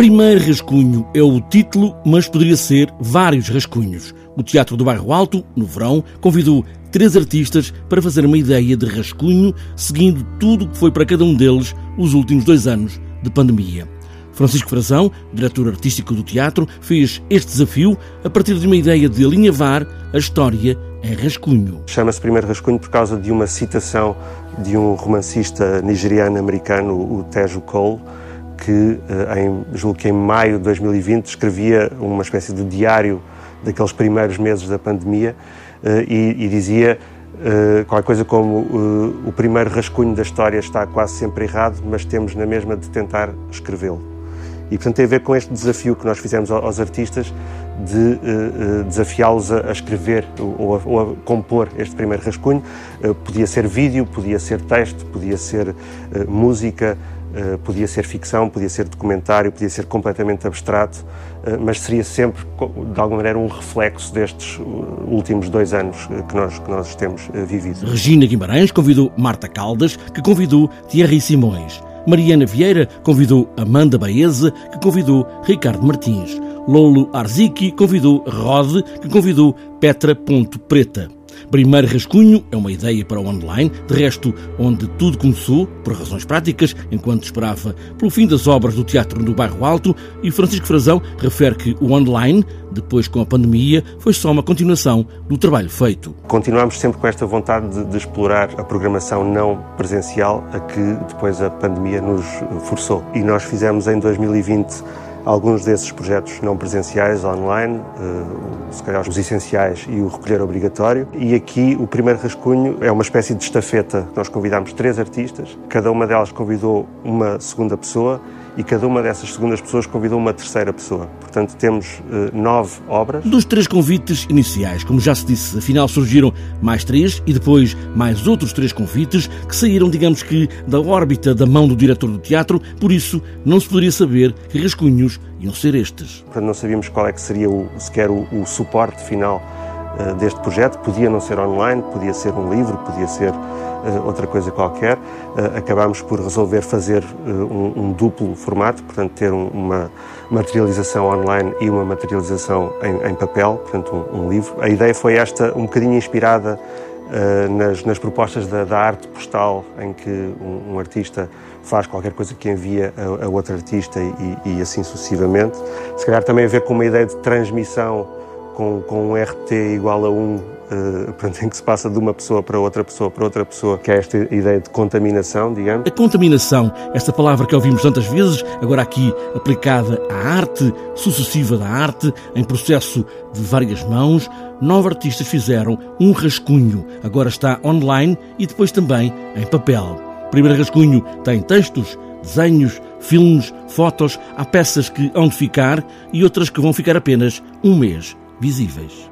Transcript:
Primeiro Rascunho é o título, mas poderia ser vários rascunhos. O Teatro do Bairro Alto, no verão, convidou três artistas para fazer uma ideia de rascunho, seguindo tudo o que foi para cada um deles os últimos dois anos de pandemia. Francisco Frazão, diretor artístico do teatro, fez este desafio a partir de uma ideia de alinhavar a história em rascunho. Chama-se Primeiro Rascunho por causa de uma citação de um romancista nigeriano-americano, o Tejo Cole, que, eh, em, julgo que em maio de 2020, escrevia uma espécie de diário daqueles primeiros meses da pandemia eh, e, e dizia uh, qualquer coisa como o primeiro rascunho da história está quase sempre errado, mas temos na mesma de tentar escrevê-lo. E, portanto, tem a ver com este desafio que nós fizemos aos artistas de uh, desafiá-los a, a, escrever ou a, ou a, compor este primeiro rascunho. podia ser vídeo, podia ser texto, podia ser música, Uh, podia ser ficção, podia ser documentário, podia ser completamente abstrato, uh, mas seria sempre, de alguma maneira, um reflexo destes uh, últimos dois anos que nós, que nós temos vivido. Regina Guimarães convidou Marta Caldas, que convidou Thierry Simões. Mariana Vieira convidou Amanda Baeza, que convidou Ricardo Martins. Lolo Arziki convidou Rod, que convidou Petra Ponto Preta. Primeiro rascunho é uma ideia para o online, de resto, onde tudo começou, por razões práticas, enquanto esperava pelo fim das obras do teatro no Bairro Alto, e Francisco Frazão refere que o online, depois com a pandemia, foi só uma continuação do trabalho feito. Continuamos sempre com esta vontade de, de explorar a programação não presencial a que depois a pandemia nos forçou. E nós fizemos em 2020 alguns desses projetos não presenciais, online, eh, se calhar os essenciais e o recolher obrigatório. E aqui o primeiro rascunho é uma espécie de estafeta. Nós convidámos três artistas, cada uma delas convidou uma segunda pessoa e cada uma dessas segundas pessoas convidou uma terceira pessoa. Portanto, temos uh, nove obras. Dos três convites iniciais, como já se disse, afinal surgiram mais três e depois mais outros três convites que saíram, digamos que, da órbita da mão do diretor do teatro, por isso não se poderia saber que rascunhos iam ser estes. Portanto, não sabíamos qual é que seria o, sequer o, o suporte final deste projeto. Podia não ser online, podia ser um livro, podia ser uh, outra coisa qualquer. Uh, acabámos por resolver fazer um, um, duplo formato, portanto, ter um, uma materialização online e uma materialização em, em papel, portanto, um, um, livro. A ideia foi esta, um bocadinho inspirada nas, nas, propostas da, da, arte postal, em que um, artista faz qualquer coisa que envia a, a outro artista e, e, assim sucessivamente. Se calhar também a ver com uma ideia de transmissão com, com um RT igual a 1, um, uh, em que se passa de uma pessoa para outra pessoa para outra pessoa, que é esta ideia de contaminação, digamos. A contaminação, esta palavra que ouvimos tantas vezes, agora aqui aplicada à arte, sucessiva da arte, em processo de várias mãos, nove artistas fizeram um rascunho, agora está online e depois também em papel. Primeiro rascunho tem textos, desenhos, filmes, fotos, há peças que hão de ficar e outras que vão ficar apenas um mês visíveis.